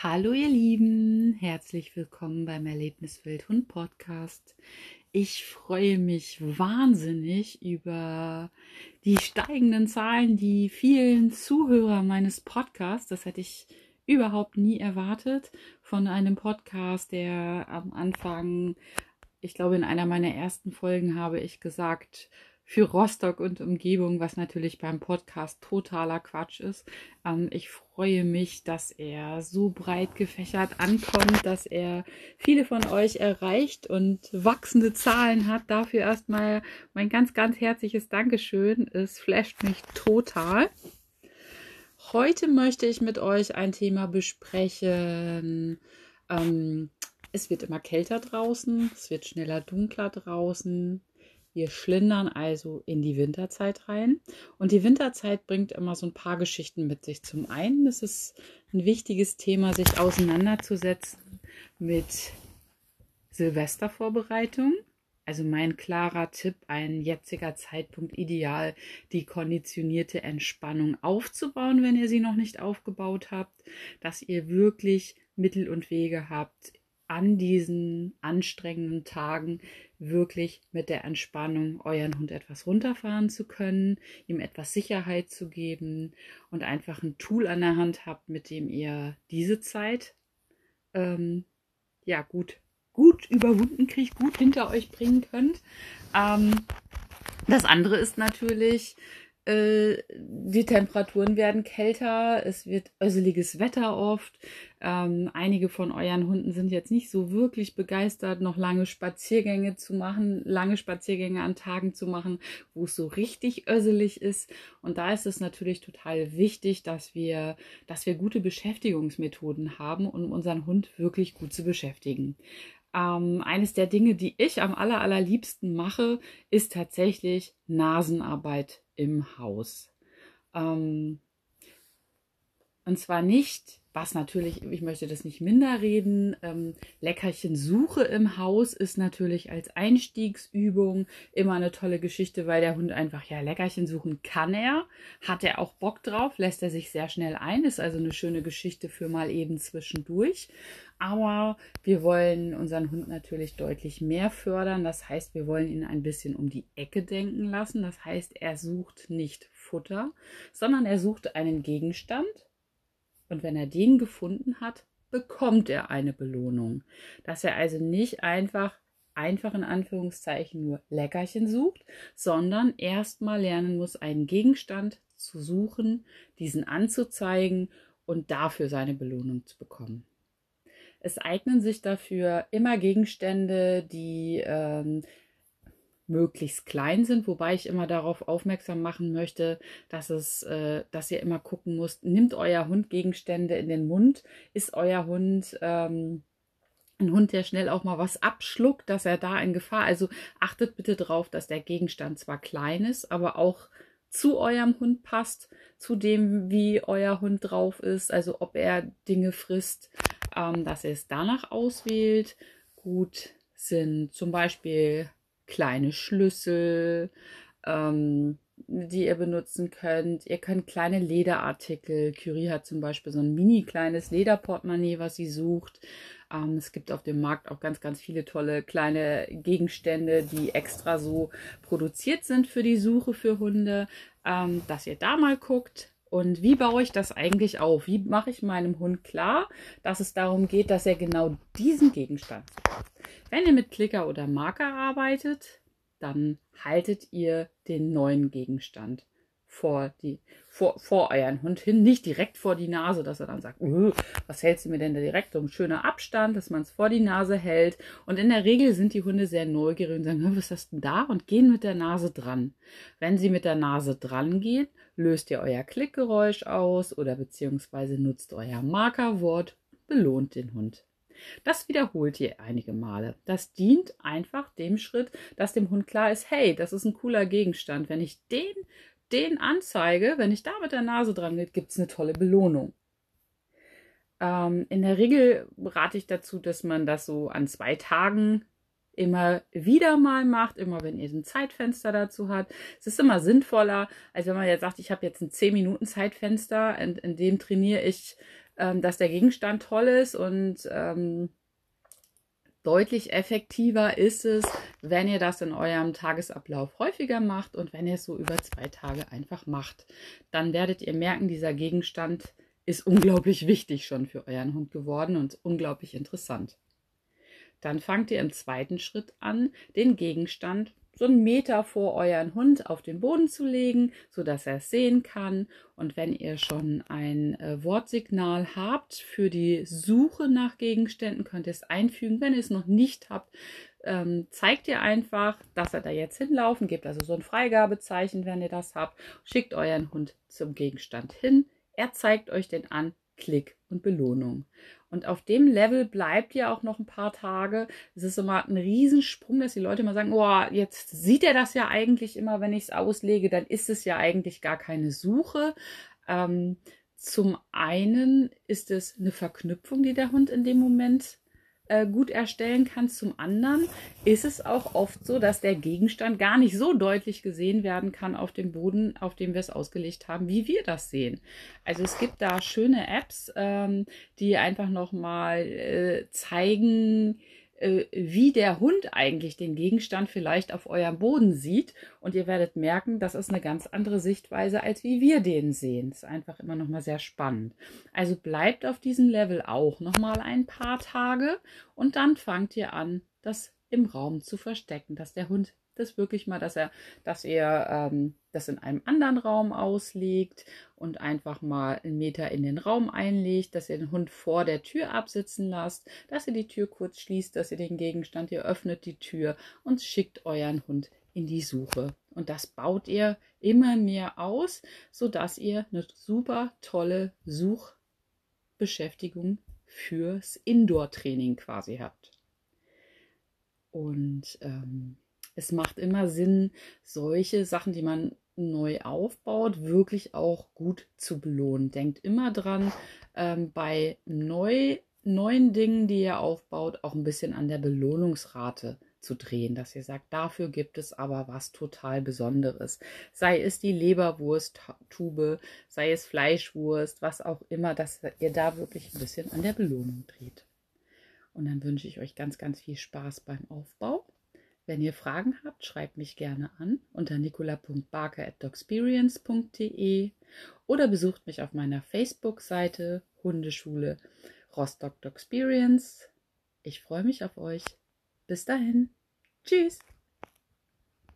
Hallo ihr Lieben, herzlich willkommen beim Erlebniswelthund Podcast. Ich freue mich wahnsinnig über die steigenden Zahlen, die vielen Zuhörer meines Podcasts. Das hätte ich überhaupt nie erwartet von einem Podcast, der am Anfang, ich glaube in einer meiner ersten Folgen habe ich gesagt, für Rostock und Umgebung, was natürlich beim Podcast totaler Quatsch ist. Ähm, ich freue mich, dass er so breit gefächert ankommt, dass er viele von euch erreicht und wachsende Zahlen hat. Dafür erstmal mein ganz, ganz herzliches Dankeschön. Es flasht mich total. Heute möchte ich mit euch ein Thema besprechen. Ähm, es wird immer kälter draußen, es wird schneller dunkler draußen. Wir schlindern also in die Winterzeit rein. Und die Winterzeit bringt immer so ein paar Geschichten mit sich. Zum einen ist es ein wichtiges Thema, sich auseinanderzusetzen mit Silvestervorbereitung. Also mein klarer Tipp, ein jetziger Zeitpunkt ideal, die konditionierte Entspannung aufzubauen, wenn ihr sie noch nicht aufgebaut habt, dass ihr wirklich Mittel und Wege habt, an diesen anstrengenden Tagen wirklich mit der Entspannung euren Hund etwas runterfahren zu können, ihm etwas Sicherheit zu geben und einfach ein Tool an der Hand habt, mit dem ihr diese Zeit ähm, ja gut gut überwunden kriegt, gut hinter euch bringen könnt. Ähm, das andere ist natürlich, äh, die Temperaturen werden kälter, es wird öseliges Wetter oft. Ähm, einige von euren Hunden sind jetzt nicht so wirklich begeistert, noch lange Spaziergänge zu machen, lange Spaziergänge an Tagen zu machen, wo es so richtig öselig ist. Und da ist es natürlich total wichtig, dass wir, dass wir gute Beschäftigungsmethoden haben, um unseren Hund wirklich gut zu beschäftigen. Ähm, eines der Dinge, die ich am aller, allerliebsten mache, ist tatsächlich Nasenarbeit im Haus. Ähm, und zwar nicht was natürlich, ich möchte das nicht minder reden, ähm, Leckerchensuche im Haus ist natürlich als Einstiegsübung immer eine tolle Geschichte, weil der Hund einfach, ja, Leckerchen suchen kann er, hat er auch Bock drauf, lässt er sich sehr schnell ein, ist also eine schöne Geschichte für mal eben zwischendurch. Aber wir wollen unseren Hund natürlich deutlich mehr fördern. Das heißt, wir wollen ihn ein bisschen um die Ecke denken lassen. Das heißt, er sucht nicht Futter, sondern er sucht einen Gegenstand und wenn er den gefunden hat, bekommt er eine Belohnung. Dass er also nicht einfach, einfach in Anführungszeichen nur Leckerchen sucht, sondern erstmal lernen muss, einen Gegenstand zu suchen, diesen anzuzeigen und dafür seine Belohnung zu bekommen. Es eignen sich dafür immer Gegenstände, die ähm, möglichst klein sind, wobei ich immer darauf aufmerksam machen möchte, dass es, äh, dass ihr immer gucken müsst, nimmt euer Hund Gegenstände in den Mund, ist euer Hund ähm, ein Hund, der schnell auch mal was abschluckt, dass er da in Gefahr. Also achtet bitte darauf, dass der Gegenstand zwar klein ist, aber auch zu eurem Hund passt, zu dem, wie euer Hund drauf ist, also ob er Dinge frisst, ähm, dass ihr es danach auswählt. Gut sind zum Beispiel kleine Schlüssel, ähm, die ihr benutzen könnt. Ihr könnt kleine Lederartikel. Curie hat zum Beispiel so ein mini kleines Lederportemonnaie, was sie sucht. Ähm, es gibt auf dem Markt auch ganz, ganz viele tolle kleine Gegenstände, die extra so produziert sind für die Suche für Hunde, ähm, dass ihr da mal guckt. Und wie baue ich das eigentlich auf? Wie mache ich meinem Hund klar, dass es darum geht, dass er genau diesen Gegenstand sucht? Wenn ihr mit Klicker oder Marker arbeitet, dann haltet ihr den neuen Gegenstand vor, die, vor, vor euren Hund hin, nicht direkt vor die Nase, dass er dann sagt, uh, was hältst du mir denn da direkt? Ein schöner Abstand, dass man es vor die Nase hält. Und in der Regel sind die Hunde sehr neugierig und sagen, was hast du denn da? Und gehen mit der Nase dran. Wenn sie mit der Nase dran gehen, löst ihr euer Klickgeräusch aus oder beziehungsweise nutzt euer Markerwort, belohnt den Hund. Das wiederholt ihr einige Male. Das dient einfach dem Schritt, dass dem Hund klar ist, hey, das ist ein cooler Gegenstand. Wenn ich den, den anzeige, wenn ich da mit der Nase dran gehe, gibt es eine tolle Belohnung. Ähm, in der Regel rate ich dazu, dass man das so an zwei Tagen immer wieder mal macht, immer wenn ihr ein Zeitfenster dazu habt. Es ist immer sinnvoller, als wenn man jetzt sagt, ich habe jetzt ein 10 Minuten Zeitfenster, in, in dem trainiere ich ähm, dass der Gegenstand toll ist und ähm, deutlich effektiver ist es, wenn ihr das in eurem Tagesablauf häufiger macht und wenn ihr es so über zwei Tage einfach macht. Dann werdet ihr merken, dieser Gegenstand ist unglaublich wichtig schon für euren Hund geworden und unglaublich interessant. Dann fangt ihr im zweiten Schritt an, den Gegenstand so einen Meter vor euren Hund auf den Boden zu legen, sodass er es sehen kann. Und wenn ihr schon ein äh, Wortsignal habt für die Suche nach Gegenständen, könnt ihr es einfügen. Wenn ihr es noch nicht habt, ähm, zeigt ihr einfach, dass er da jetzt hinlaufen, gebt also so ein Freigabezeichen, wenn ihr das habt, schickt euren Hund zum Gegenstand hin. Er zeigt euch den an, Klick und Belohnung. Und auf dem Level bleibt ihr auch noch ein paar Tage. Es ist immer ein Riesensprung, dass die Leute immer sagen, oh, jetzt sieht er das ja eigentlich immer, wenn ich es auslege, dann ist es ja eigentlich gar keine Suche. Ähm, zum einen ist es eine Verknüpfung, die der Hund in dem Moment äh, gut erstellen kann. Zum anderen ist es auch oft so, dass der Gegenstand gar nicht so deutlich gesehen werden kann auf dem Boden, auf dem wir es ausgelegt haben, wie wir das sehen. Also es gibt da schöne Apps, ähm, die einfach nochmal äh, zeigen, äh, wie der Hund eigentlich den Gegenstand vielleicht auf eurem Boden sieht. Und ihr werdet merken, das ist eine ganz andere Sichtweise, als wie wir den sehen. Ist einfach immer noch mal sehr spannend. Also bleibt auf diesem Level auch noch mal ein paar Tage und dann fangt ihr an, das im Raum zu verstecken, dass der Hund das wirklich mal, dass er, dass ihr ähm, das in einem anderen Raum auslegt und einfach mal einen Meter in den Raum einlegt, dass ihr den Hund vor der Tür absitzen lasst, dass ihr die Tür kurz schließt, dass ihr den Gegenstand, ihr öffnet die Tür und schickt euren Hund in die Suche. Und das baut ihr immer mehr aus, sodass ihr eine super tolle Suchbeschäftigung fürs Indoor-Training quasi habt. Und ähm, es macht immer Sinn, solche Sachen, die man neu aufbaut, wirklich auch gut zu belohnen. Denkt immer dran, ähm, bei neu, neuen Dingen, die ihr aufbaut, auch ein bisschen an der Belohnungsrate zu drehen, dass ihr sagt, dafür gibt es aber was total Besonderes. Sei es die Leberwurst-Tube, sei es Fleischwurst, was auch immer, dass ihr da wirklich ein bisschen an der Belohnung dreht. Und dann wünsche ich euch ganz, ganz viel Spaß beim Aufbau. Wenn ihr Fragen habt, schreibt mich gerne an unter nicola.barker.doxperience.de oder besucht mich auf meiner Facebook-Seite Hundeschule Rostock Doxperience. Ich freue mich auf euch. Bis dahin. Tschüss.